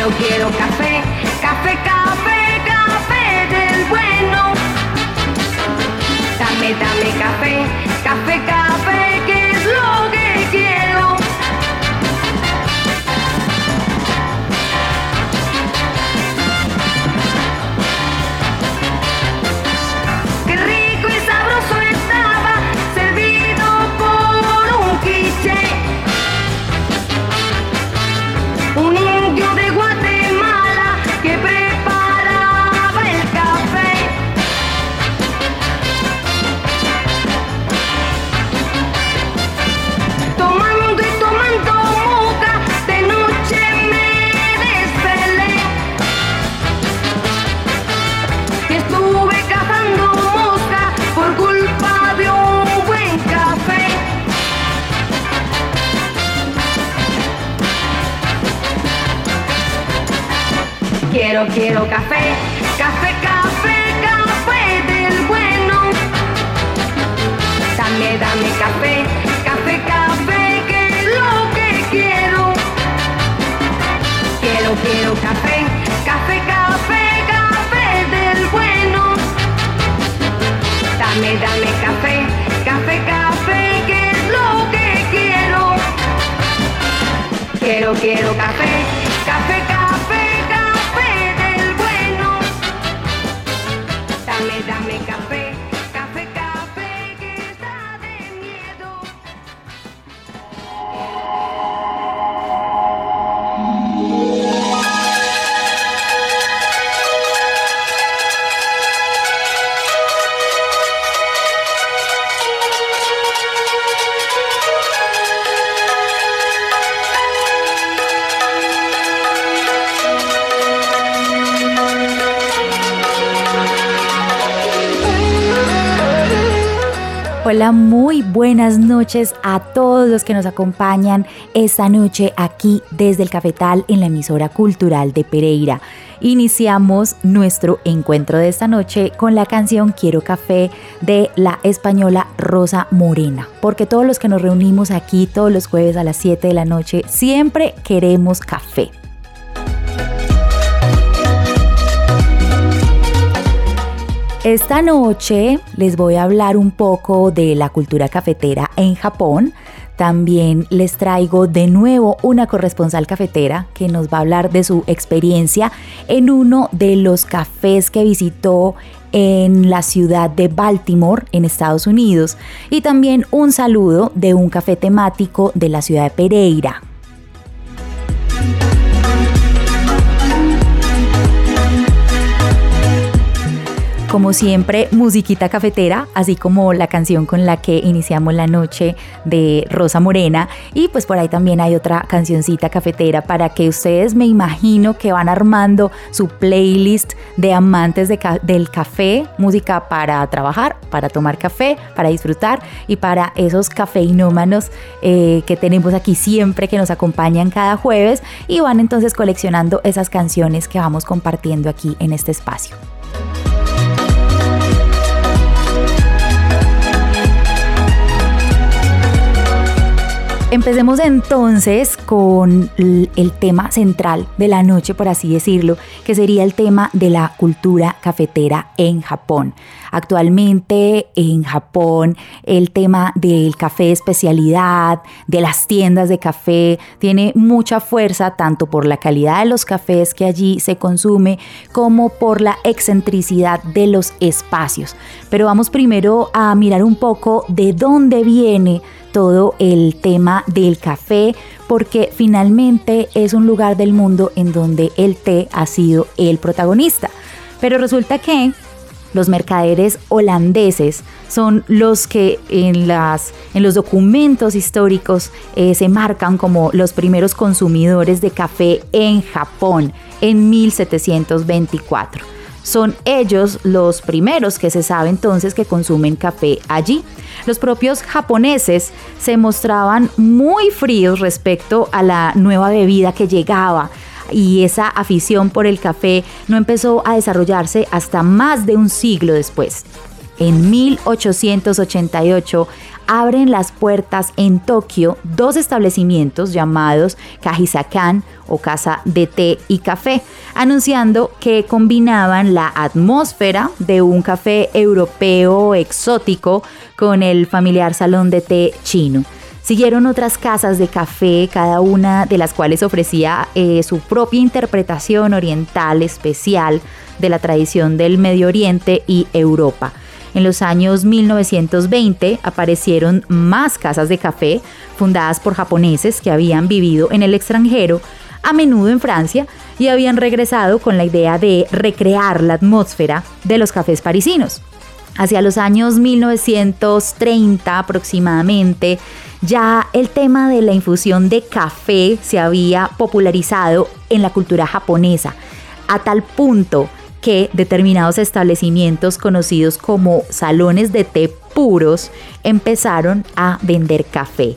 Quiero, quiero café, Quiero, quiero café, café, café, café del bueno. Dame, dame café, café, café, que es lo que quiero. Quiero, quiero café, café, café, café del bueno. Dame, dame café, café, café, que es lo que quiero. Quiero, quiero café, café, café, Hola, muy buenas noches a todos los que nos acompañan esta noche aquí desde el Cafetal en la emisora cultural de Pereira. Iniciamos nuestro encuentro de esta noche con la canción Quiero Café de la española Rosa Morena, porque todos los que nos reunimos aquí todos los jueves a las 7 de la noche siempre queremos café. Esta noche les voy a hablar un poco de la cultura cafetera en Japón. También les traigo de nuevo una corresponsal cafetera que nos va a hablar de su experiencia en uno de los cafés que visitó en la ciudad de Baltimore, en Estados Unidos. Y también un saludo de un café temático de la ciudad de Pereira, Como siempre, musiquita cafetera, así como la canción con la que iniciamos la noche de Rosa Morena. Y pues por ahí también hay otra cancioncita cafetera para que ustedes me imagino que van armando su playlist de amantes del café, música para trabajar, para tomar café, para disfrutar y para esos cafeinómanos eh, que tenemos aquí siempre que nos acompañan cada jueves y van entonces coleccionando esas canciones que vamos compartiendo aquí en este espacio. Empecemos entonces con el tema central de la noche, por así decirlo, que sería el tema de la cultura cafetera en Japón. Actualmente en Japón el tema del café especialidad, de las tiendas de café, tiene mucha fuerza tanto por la calidad de los cafés que allí se consume como por la excentricidad de los espacios. Pero vamos primero a mirar un poco de dónde viene todo el tema del café, porque finalmente es un lugar del mundo en donde el té ha sido el protagonista. Pero resulta que los mercaderes holandeses son los que en, las, en los documentos históricos eh, se marcan como los primeros consumidores de café en Japón en 1724. Son ellos los primeros que se sabe entonces que consumen café allí. Los propios japoneses se mostraban muy fríos respecto a la nueva bebida que llegaba y esa afición por el café no empezó a desarrollarse hasta más de un siglo después. En 1888 abren las puertas en Tokio dos establecimientos llamados Kajisakan o Casa de Té y Café, anunciando que combinaban la atmósfera de un café europeo exótico con el familiar salón de té chino. Siguieron otras casas de café, cada una de las cuales ofrecía eh, su propia interpretación oriental especial de la tradición del Medio Oriente y Europa. En los años 1920 aparecieron más casas de café fundadas por japoneses que habían vivido en el extranjero, a menudo en Francia, y habían regresado con la idea de recrear la atmósfera de los cafés parisinos. Hacia los años 1930 aproximadamente, ya el tema de la infusión de café se había popularizado en la cultura japonesa, a tal punto que determinados establecimientos conocidos como salones de té puros empezaron a vender café.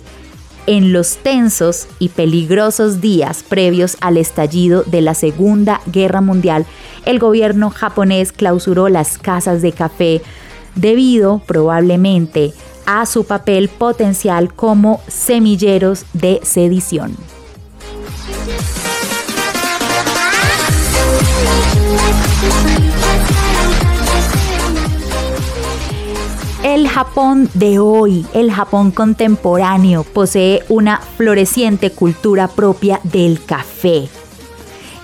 En los tensos y peligrosos días previos al estallido de la Segunda Guerra Mundial, el gobierno japonés clausuró las casas de café debido probablemente a su papel potencial como semilleros de sedición. El Japón de hoy, el Japón contemporáneo, posee una floreciente cultura propia del café,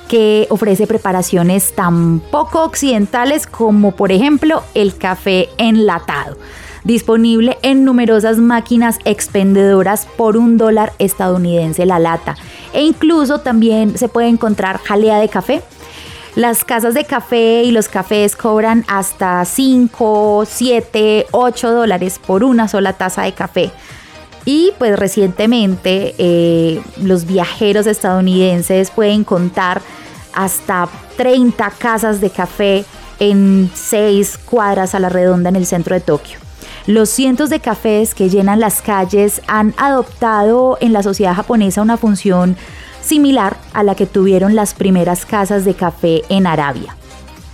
que ofrece preparaciones tan poco occidentales como por ejemplo el café enlatado, disponible en numerosas máquinas expendedoras por un dólar estadounidense la lata, e incluso también se puede encontrar jalea de café las casas de café y los cafés cobran hasta 5, 7, 8 dólares por una sola taza de café. Y pues recientemente eh, los viajeros estadounidenses pueden contar hasta 30 casas de café en 6 cuadras a la redonda en el centro de Tokio. Los cientos de cafés que llenan las calles han adoptado en la sociedad japonesa una función similar a la que tuvieron las primeras casas de café en Arabia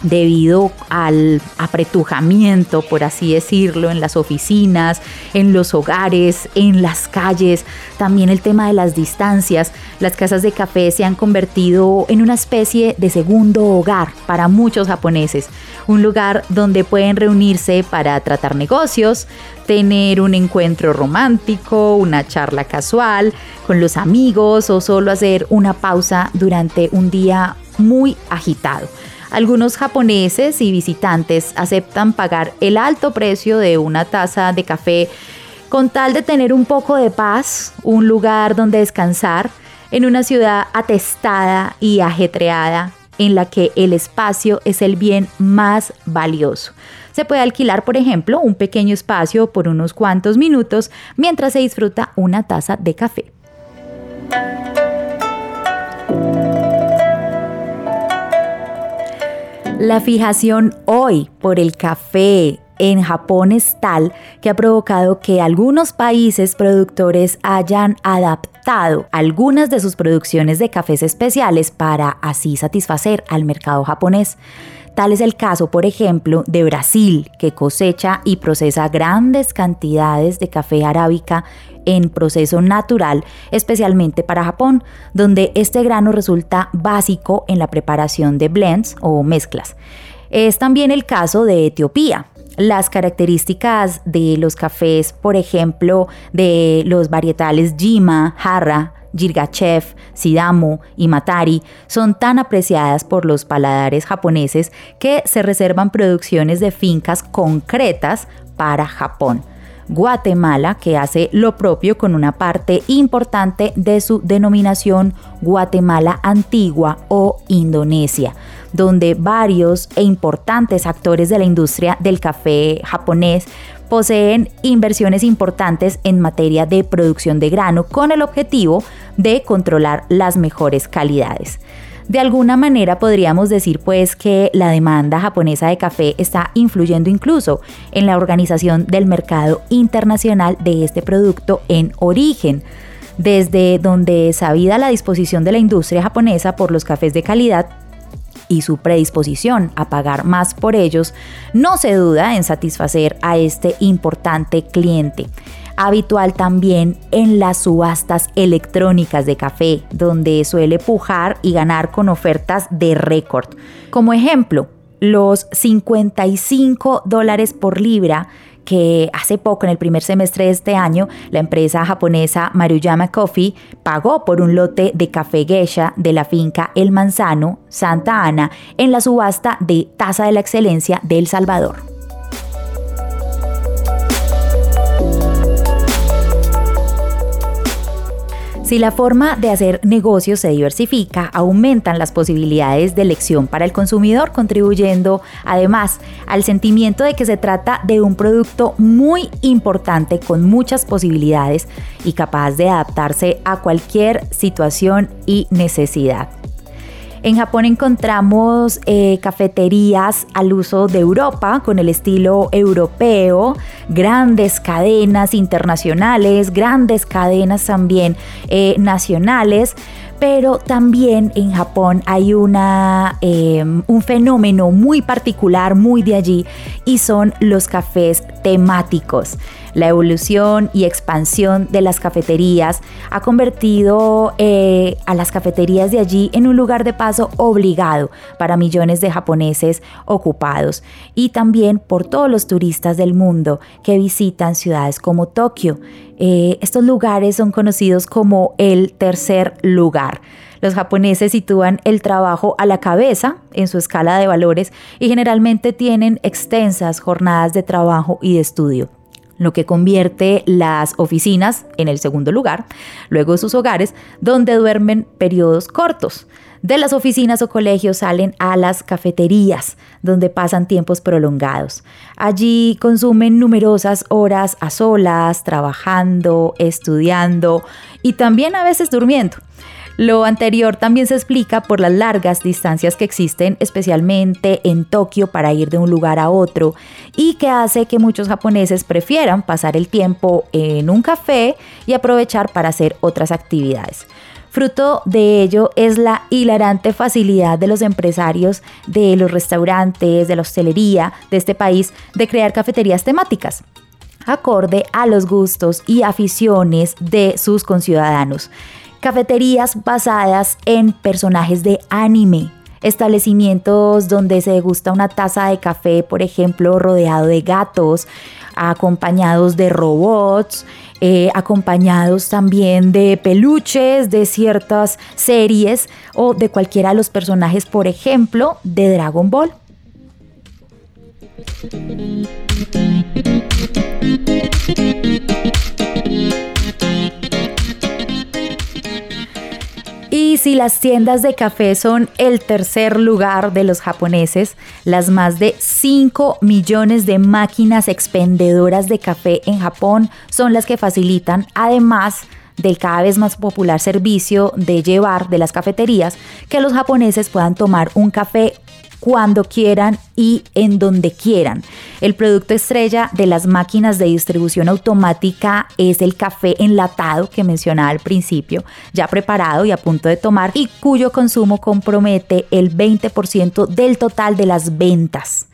debido al apretujamiento, por así decirlo, en las oficinas, en los hogares, en las calles, también el tema de las distancias. Las casas de café se han convertido en una especie de segundo hogar para muchos japoneses, un lugar donde pueden reunirse para tratar negocios, tener un encuentro romántico, una charla casual con los amigos o solo hacer una pausa durante un día muy agitado. Algunos japoneses y visitantes aceptan pagar el alto precio de una taza de café con tal de tener un poco de paz, un lugar donde descansar, en una ciudad atestada y ajetreada en la que el espacio es el bien más valioso. Se puede alquilar, por ejemplo, un pequeño espacio por unos cuantos minutos mientras se disfruta una taza de café. La fijación hoy por el café en Japón es tal que ha provocado que algunos países productores hayan adaptado algunas de sus producciones de cafés especiales para así satisfacer al mercado japonés. Tal es el caso, por ejemplo, de Brasil, que cosecha y procesa grandes cantidades de café arábica en proceso natural, especialmente para Japón, donde este grano resulta básico en la preparación de blends o mezclas. Es también el caso de Etiopía, las características de los cafés, por ejemplo, de los varietales Jima, Jarra, Jirgachev, Sidamo y Matari son tan apreciadas por los paladares japoneses que se reservan producciones de fincas concretas para Japón. Guatemala, que hace lo propio con una parte importante de su denominación Guatemala Antigua o Indonesia, donde varios e importantes actores de la industria del café japonés poseen inversiones importantes en materia de producción de grano con el objetivo de controlar las mejores calidades. De alguna manera podríamos decir pues que la demanda japonesa de café está influyendo incluso en la organización del mercado internacional de este producto en origen, desde donde sabida la disposición de la industria japonesa por los cafés de calidad y su predisposición a pagar más por ellos, no se duda en satisfacer a este importante cliente. Habitual también en las subastas electrónicas de café, donde suele pujar y ganar con ofertas de récord. Como ejemplo, los 55 dólares por libra que hace poco, en el primer semestre de este año, la empresa japonesa Maruyama Coffee pagó por un lote de café geisha de la finca El Manzano, Santa Ana, en la subasta de Taza de la Excelencia de El Salvador. Si la forma de hacer negocios se diversifica, aumentan las posibilidades de elección para el consumidor, contribuyendo además al sentimiento de que se trata de un producto muy importante con muchas posibilidades y capaz de adaptarse a cualquier situación y necesidad. En Japón encontramos eh, cafeterías al uso de Europa con el estilo europeo, grandes cadenas internacionales, grandes cadenas también eh, nacionales pero también en Japón hay una, em, un fenómeno muy particular, muy de allí, y son los cafés temáticos. La evolución y expansión de las cafeterías ha convertido eh, a las cafeterías de allí en un lugar de paso obligado para millones de japoneses ocupados y también por todos los turistas del mundo que visitan ciudades como Tokio. Eh, estos lugares son conocidos como el tercer lugar. Los japoneses sitúan el trabajo a la cabeza en su escala de valores y generalmente tienen extensas jornadas de trabajo y de estudio lo que convierte las oficinas en el segundo lugar, luego sus hogares, donde duermen periodos cortos. De las oficinas o colegios salen a las cafeterías, donde pasan tiempos prolongados. Allí consumen numerosas horas a solas, trabajando, estudiando y también a veces durmiendo. Lo anterior también se explica por las largas distancias que existen, especialmente en Tokio, para ir de un lugar a otro, y que hace que muchos japoneses prefieran pasar el tiempo en un café y aprovechar para hacer otras actividades. Fruto de ello es la hilarante facilidad de los empresarios de los restaurantes, de la hostelería de este país de crear cafeterías temáticas acorde a los gustos y aficiones de sus conciudadanos. Cafeterías basadas en personajes de anime, establecimientos donde se degusta una taza de café, por ejemplo, rodeado de gatos, acompañados de robots, eh, acompañados también de peluches de ciertas series o de cualquiera de los personajes, por ejemplo, de Dragon Ball. Si las tiendas de café son el tercer lugar de los japoneses, las más de 5 millones de máquinas expendedoras de café en Japón son las que facilitan además del cada vez más popular servicio de llevar de las cafeterías que los japoneses puedan tomar un café cuando quieran y en donde quieran. El producto estrella de las máquinas de distribución automática es el café enlatado que mencionaba al principio, ya preparado y a punto de tomar y cuyo consumo compromete el 20% del total de las ventas.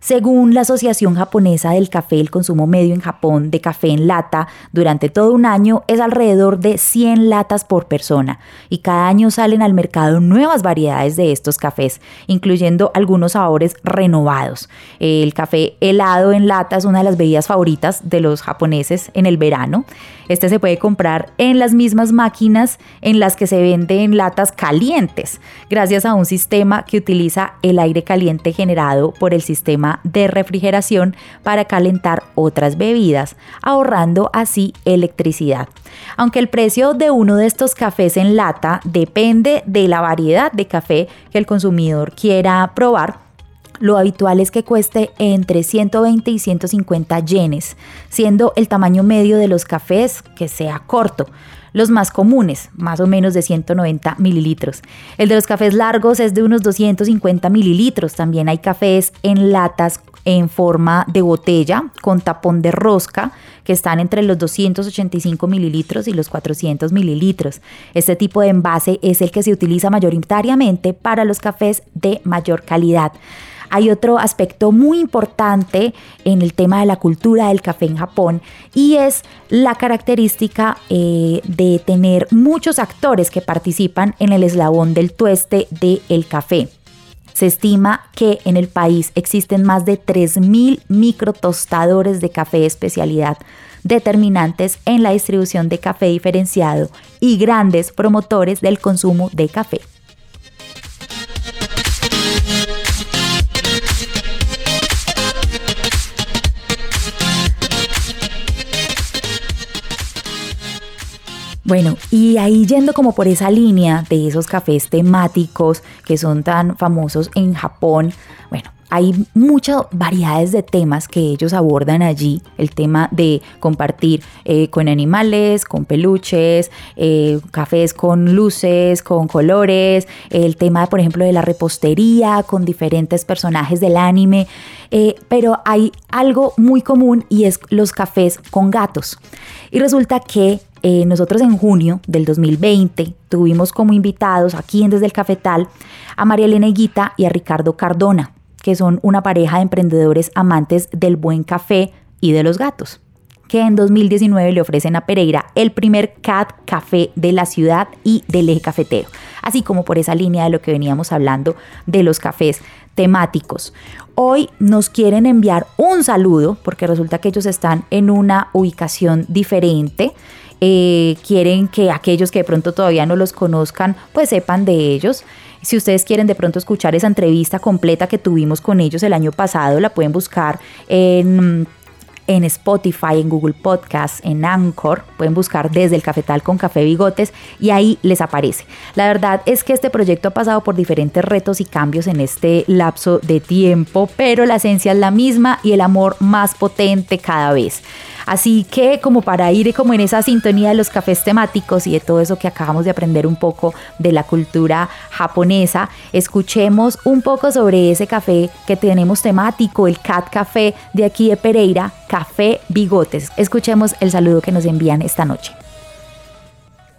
Según la Asociación Japonesa del Café, el consumo medio en Japón de café en lata durante todo un año es alrededor de 100 latas por persona y cada año salen al mercado nuevas variedades de estos cafés, incluyendo algunos sabores renovados. El café helado en lata es una de las bebidas favoritas de los japoneses en el verano. Este se puede comprar en las mismas máquinas en las que se venden latas calientes, gracias a un sistema que utiliza el aire caliente generado por el sistema de refrigeración para calentar otras bebidas, ahorrando así electricidad. Aunque el precio de uno de estos cafés en lata depende de la variedad de café que el consumidor quiera probar, lo habitual es que cueste entre 120 y 150 yenes, siendo el tamaño medio de los cafés que sea corto. Los más comunes, más o menos de 190 mililitros. El de los cafés largos es de unos 250 mililitros. También hay cafés en latas en forma de botella con tapón de rosca que están entre los 285 mililitros y los 400 mililitros. Este tipo de envase es el que se utiliza mayoritariamente para los cafés de mayor calidad. Hay otro aspecto muy importante en el tema de la cultura del café en Japón y es la característica eh, de tener muchos actores que participan en el eslabón del tueste del café. Se estima que en el país existen más de 3.000 microtostadores de café de especialidad determinantes en la distribución de café diferenciado y grandes promotores del consumo de café. Bueno, y ahí yendo como por esa línea de esos cafés temáticos que son tan famosos en Japón, bueno, hay muchas variedades de temas que ellos abordan allí. El tema de compartir eh, con animales, con peluches, eh, cafés con luces, con colores. El tema, por ejemplo, de la repostería con diferentes personajes del anime. Eh, pero hay algo muy común y es los cafés con gatos. Y resulta que nosotros en junio del 2020 tuvimos como invitados aquí en Desde el Cafetal a María Elena Higuita y a Ricardo Cardona que son una pareja de emprendedores amantes del buen café y de los gatos, que en 2019 le ofrecen a Pereira el primer CAT Café de la ciudad y del eje cafetero, así como por esa línea de lo que veníamos hablando de los cafés temáticos. Hoy nos quieren enviar un saludo porque resulta que ellos están en una ubicación diferente. Eh, quieren que aquellos que de pronto todavía no los conozcan pues sepan de ellos. Si ustedes quieren de pronto escuchar esa entrevista completa que tuvimos con ellos el año pasado, la pueden buscar en en Spotify, en Google Podcast, en Anchor. Pueden buscar desde el cafetal con café bigotes y ahí les aparece. La verdad es que este proyecto ha pasado por diferentes retos y cambios en este lapso de tiempo, pero la esencia es la misma y el amor más potente cada vez. Así que como para ir como en esa sintonía de los cafés temáticos y de todo eso que acabamos de aprender un poco de la cultura japonesa, escuchemos un poco sobre ese café que tenemos temático, el Cat Café de aquí de Pereira, Café Bigotes. Escuchemos el saludo que nos envían esta noche.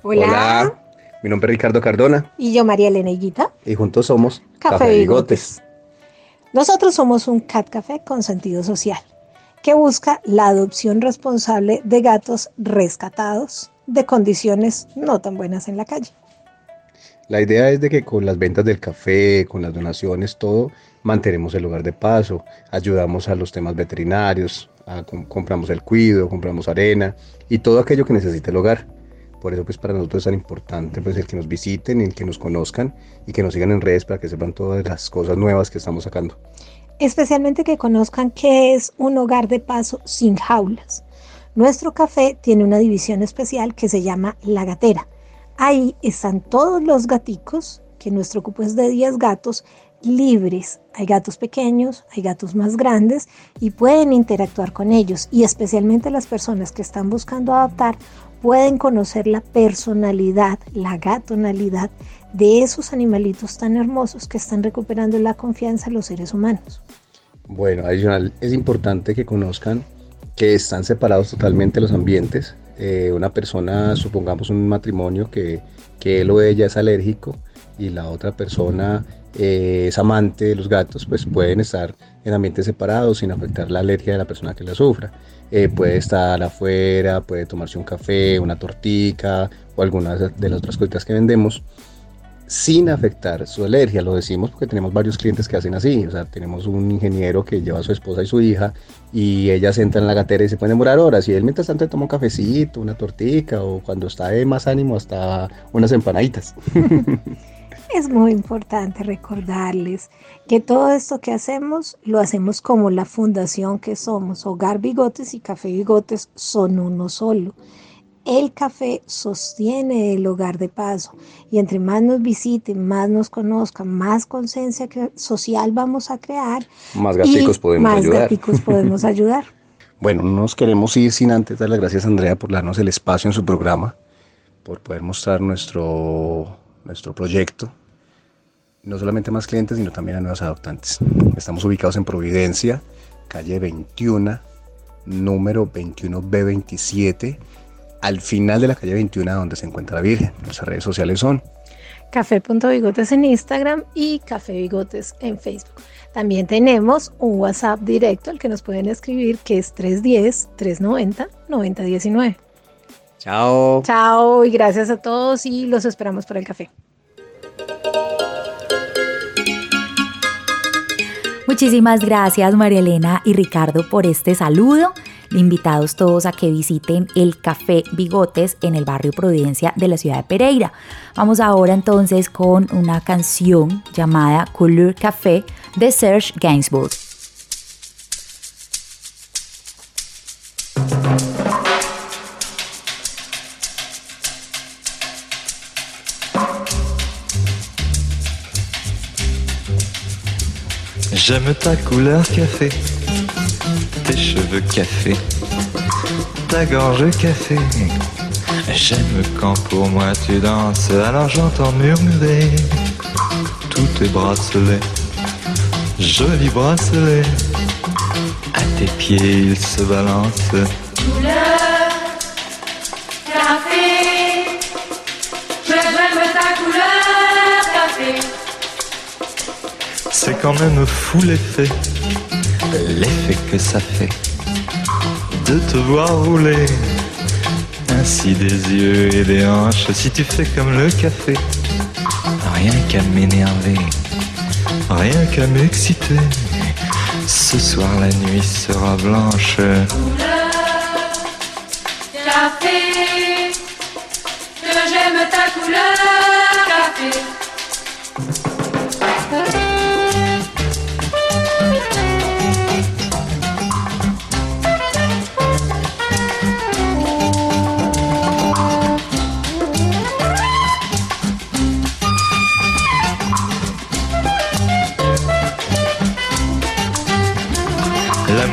Hola. Mi nombre es Ricardo Cardona. Y yo María Elena Higuita. Y juntos somos Café, Bigotes. Nosotros somos un cat café con sentido social que busca la adopción responsable de gatos rescatados de condiciones no tan buenas en la calle. La idea es de que con las ventas del café, con las donaciones, todo, mantenemos el lugar de paso, ayudamos a los temas veterinarios, compramos el cuido, compramos arena y todo aquello que necesite el hogar. Por eso pues para nosotros es tan importante pues el que nos visiten, el que nos conozcan y que nos sigan en redes para que sepan todas las cosas nuevas que estamos sacando especialmente que conozcan qué es un hogar de paso sin jaulas. Nuestro café tiene una división especial que se llama La Gatera. Ahí están todos los gaticos, que nuestro cupo es de 10 gatos, libres. Hay gatos pequeños, hay gatos más grandes y pueden interactuar con ellos. Y especialmente las personas que están buscando adaptar pueden conocer la personalidad, la gatonalidad de esos animalitos tan hermosos que están recuperando la confianza en los seres humanos. Bueno, adicional, es importante que conozcan que están separados totalmente los ambientes. Eh, una persona, supongamos un matrimonio que, que él o ella es alérgico y la otra persona eh, es amante de los gatos, pues pueden estar en ambientes separados sin afectar la alergia de la persona que la sufra. Eh, puede estar afuera, puede tomarse un café, una tortica o algunas de las otras cositas que vendemos sin afectar su alergia. Lo decimos porque tenemos varios clientes que hacen así. O sea, tenemos un ingeniero que lleva a su esposa y su hija y ellas entran en la gatera y se pueden demorar horas. Y él mientras tanto toma un cafecito, una tortica o cuando está de más ánimo hasta unas empanaditas. es muy importante recordarles que todo esto que hacemos lo hacemos como la fundación que somos. Hogar Bigotes y Café Bigotes son uno solo. El café sostiene el hogar de paso y entre más nos visiten, más nos conozcan, más conciencia social vamos a crear. Más gaticos podemos más ayudar. gaticos podemos ayudar. bueno, no nos queremos ir sin antes dar las gracias a Andrea por darnos el espacio en su programa, por poder mostrar nuestro, nuestro proyecto. No solamente a más clientes, sino también a nuevos adoptantes. Estamos ubicados en Providencia, calle 21, número 21B27 al final de la calle 21 donde se encuentra la Virgen. Nuestras redes sociales son Café.bigotes en Instagram y Café Bigotes en Facebook. También tenemos un WhatsApp directo al que nos pueden escribir que es 310-390-9019. Chao. Chao y gracias a todos y los esperamos para el café. Muchísimas gracias María Elena y Ricardo por este saludo invitados todos a que visiten el Café Bigotes en el barrio Providencia de la ciudad de Pereira. Vamos ahora entonces con una canción llamada Couleur Café de Serge Gainsbourg. J'aime ta couleur café tes cheveux café, ta gorge café. J'aime quand pour moi tu danses, alors j'entends murmurer tous tes bracelets, jolis bracelets. À tes pieds ils se balancent. C'est quand même fou l'effet. L'effet que ça fait de te voir rouler. Ainsi des yeux et des hanches. Si tu fais comme le café. Rien qu'à m'énerver. Rien qu'à m'exciter. Ce soir la nuit sera blanche. Couleur café. Que j'aime ta couleur café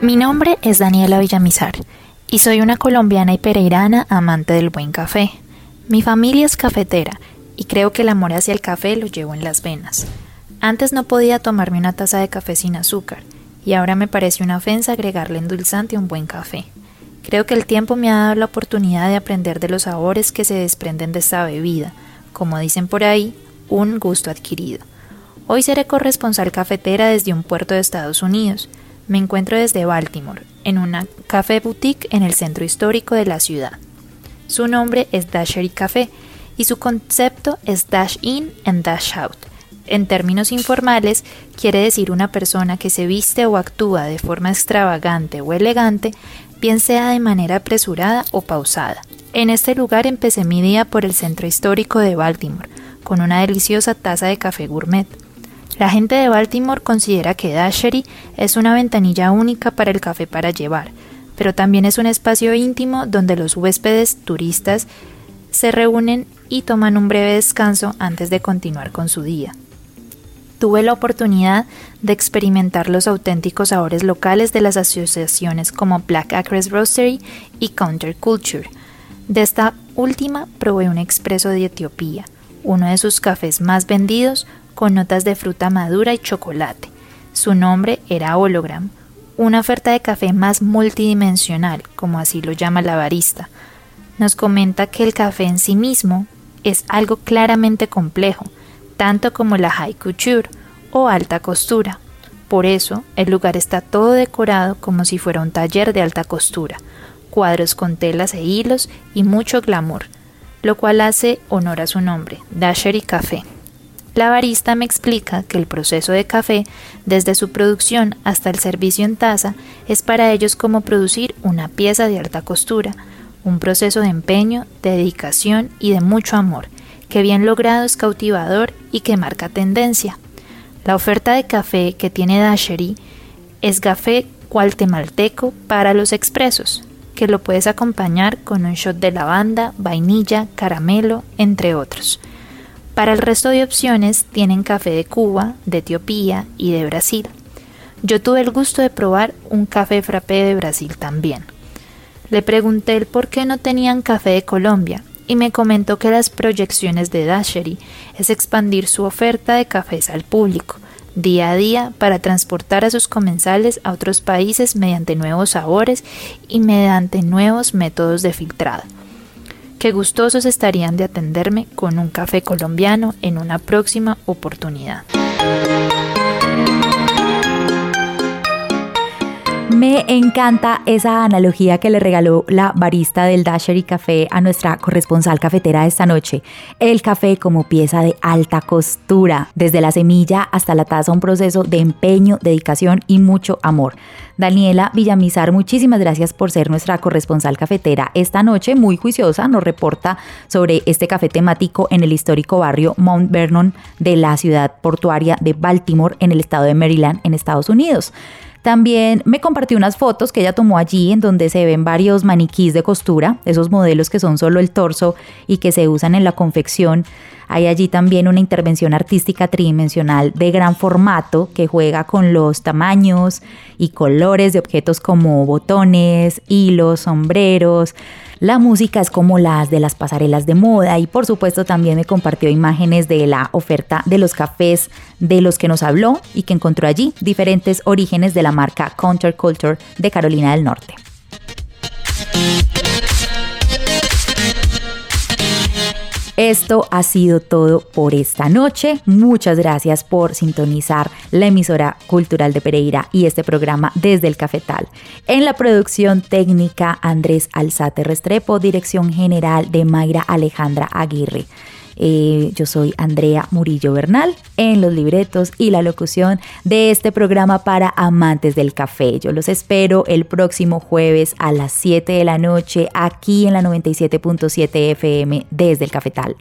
Mi nombre es Daniela Villamizar y soy una colombiana y pereirana amante del buen café. Mi familia es cafetera y creo que el amor hacia el café lo llevo en las venas. Antes no podía tomarme una taza de café sin azúcar y ahora me parece una ofensa agregarle endulzante a un buen café. Creo que el tiempo me ha dado la oportunidad de aprender de los sabores que se desprenden de esta bebida, como dicen por ahí, un gusto adquirido. Hoy seré corresponsal cafetera desde un puerto de Estados Unidos. Me encuentro desde Baltimore, en una café boutique en el centro histórico de la ciudad. Su nombre es Dashery Café y su concepto es Dash In and Dash Out. En términos informales, quiere decir una persona que se viste o actúa de forma extravagante o elegante, bien sea de manera apresurada o pausada. En este lugar empecé mi día por el centro histórico de Baltimore, con una deliciosa taza de café gourmet. La gente de Baltimore considera que Dashery es una ventanilla única para el café para llevar, pero también es un espacio íntimo donde los huéspedes turistas se reúnen y toman un breve descanso antes de continuar con su día. Tuve la oportunidad de experimentar los auténticos sabores locales de las asociaciones como Black Acres Roastery y Counterculture. De esta última probé un expreso de Etiopía, uno de sus cafés más vendidos con notas de fruta madura y chocolate. Su nombre era Hologram, una oferta de café más multidimensional, como así lo llama la barista. Nos comenta que el café en sí mismo es algo claramente complejo, tanto como la high couture o alta costura. Por eso, el lugar está todo decorado como si fuera un taller de alta costura, cuadros con telas e hilos y mucho glamour, lo cual hace honor a su nombre, Dashery Café. La barista me explica que el proceso de café, desde su producción hasta el servicio en taza, es para ellos como producir una pieza de alta costura, un proceso de empeño, de dedicación y de mucho amor, que bien logrado es cautivador y que marca tendencia. La oferta de café que tiene Dashery es café guatemalteco para los expresos, que lo puedes acompañar con un shot de lavanda, vainilla, caramelo, entre otros. Para el resto de opciones tienen café de Cuba, de Etiopía y de Brasil. Yo tuve el gusto de probar un café frappé de Brasil también. Le pregunté el por qué no tenían café de Colombia y me comentó que las proyecciones de Dashery es expandir su oferta de cafés al público, día a día, para transportar a sus comensales a otros países mediante nuevos sabores y mediante nuevos métodos de filtrado. Qué gustosos estarían de atenderme con un café colombiano en una próxima oportunidad. Me encanta esa analogía que le regaló la barista del Dashery Café a nuestra corresponsal cafetera esta noche. El café como pieza de alta costura, desde la semilla hasta la taza, un proceso de empeño, dedicación y mucho amor. Daniela Villamizar, muchísimas gracias por ser nuestra corresponsal cafetera esta noche, muy juiciosa, nos reporta sobre este café temático en el histórico barrio Mount Vernon de la ciudad portuaria de Baltimore en el estado de Maryland en Estados Unidos. También me compartió unas fotos que ella tomó allí en donde se ven varios maniquís de costura, esos modelos que son solo el torso y que se usan en la confección. Hay allí también una intervención artística tridimensional de gran formato que juega con los tamaños y colores de objetos como botones, hilos, sombreros. La música es como las de las pasarelas de moda y por supuesto también me compartió imágenes de la oferta de los cafés de los que nos habló y que encontró allí diferentes orígenes de la marca Counterculture de Carolina del Norte. Esto ha sido todo por esta noche. Muchas gracias por sintonizar la emisora cultural de Pereira y este programa desde el Cafetal. En la producción técnica Andrés Alzate Restrepo, dirección general de Mayra Alejandra Aguirre. Eh, yo soy Andrea Murillo Bernal en los libretos y la locución de este programa para amantes del café. Yo los espero el próximo jueves a las 7 de la noche aquí en la 97.7 FM desde el Cafetal.